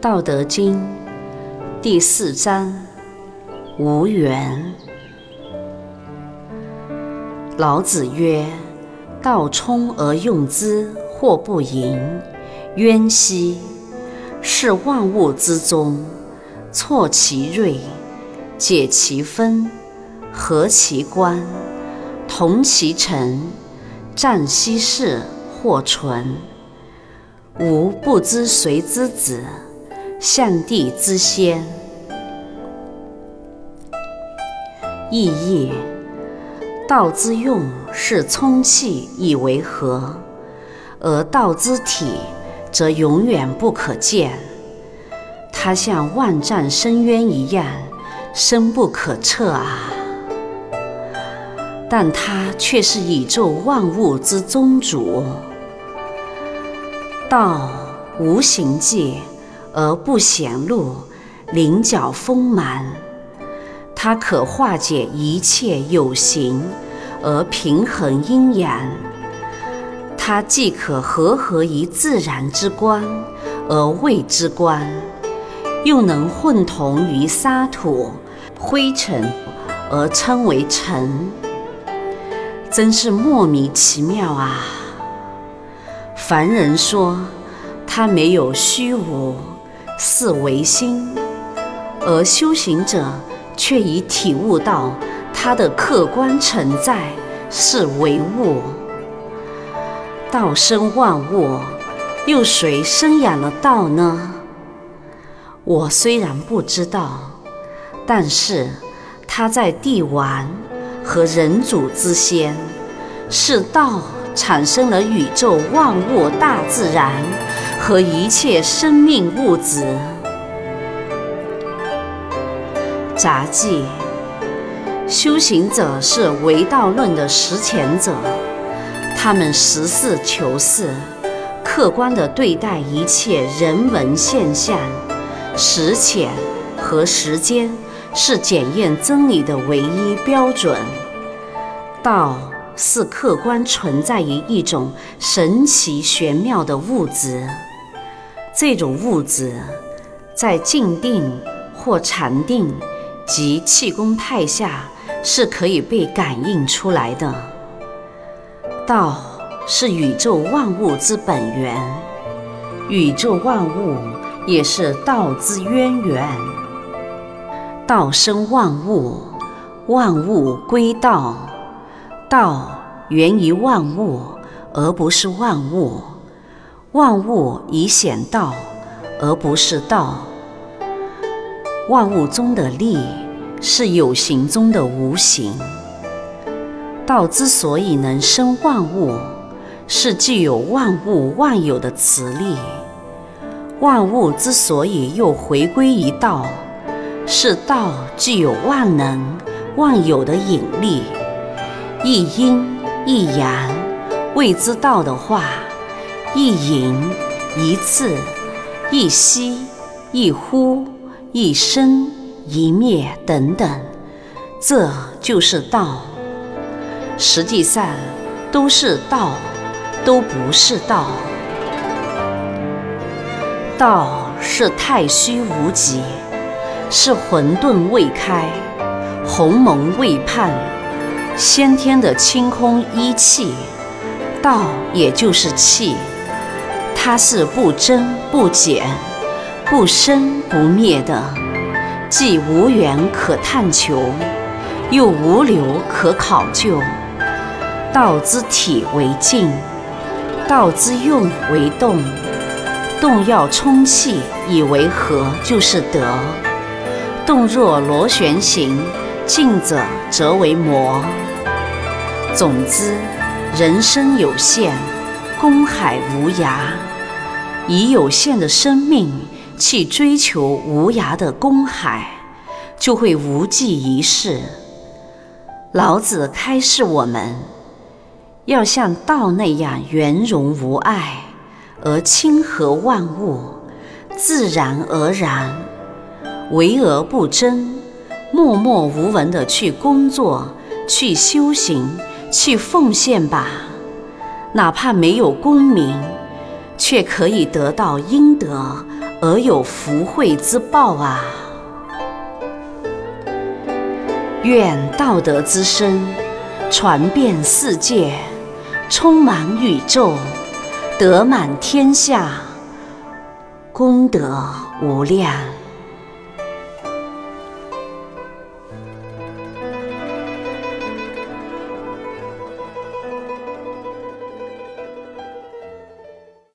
道德经第四章：无缘。老子曰：“道冲而用之，或不盈，渊兮。是万物之宗，挫其锐，解其分，和其观，同其尘，战兮事，或存。吾不知谁之子。”象帝之先，意义：道之用是充气以为和，而道之体则永远不可见。它像万丈深渊一样深不可测啊！但它却是宇宙万物之宗主。道无形界。而不显露，棱角丰满。它可化解一切有形，而平衡阴阳。它既可和合于自然之光，而谓之光，又能混同于沙土、灰尘，而称为尘。真是莫名其妙啊！凡人说它没有虚无。是唯心，而修行者却已体悟到它的客观存在是唯物。道生万物，又谁生养了道呢？我虽然不知道，但是他在帝王和人主之先，是道产生了宇宙万物大自然。和一切生命物质。杂记：修行者是唯道论的实践者，他们实事求是，客观地对待一切人文现象。实浅和时间是检验真理的唯一标准。道是客观存在于一种神奇玄妙的物质。这种物质在静定或禅定及气功态下是可以被感应出来的。道是宇宙万物之本源，宇宙万物也是道之渊源。道生万物，万物归道。道源于万物，而不是万物。万物以显道，而不是道。万物中的力是有形中的无形。道之所以能生万物，是具有万物万有的磁力。万物之所以又回归于道，是道具有万能万有的引力。一阴一阳，谓之道的话。一隐一次，一息一呼，一生一灭等等，这就是道。实际上都是道，都不是道。道是太虚无极，是混沌未开，鸿蒙未判，先天的清空一气，道也就是气。它是不增不减、不生不灭的，既无缘可探求，又无流可考究。道之体为静，道之用为动。动要充气以为和，就是得。动若螺旋形，静者则为魔。总之，人生有限，公海无涯。以有限的生命去追求无涯的公海，就会无济于事。老子开示我们，要像道那样圆融无碍，而亲和万物，自然而然，为而不争，默默无闻地去工作、去修行、去奉献吧，哪怕没有功名。却可以得到应得而有福慧之报啊！愿道德之声传遍世界，充满宇宙，德满天下，功德无量。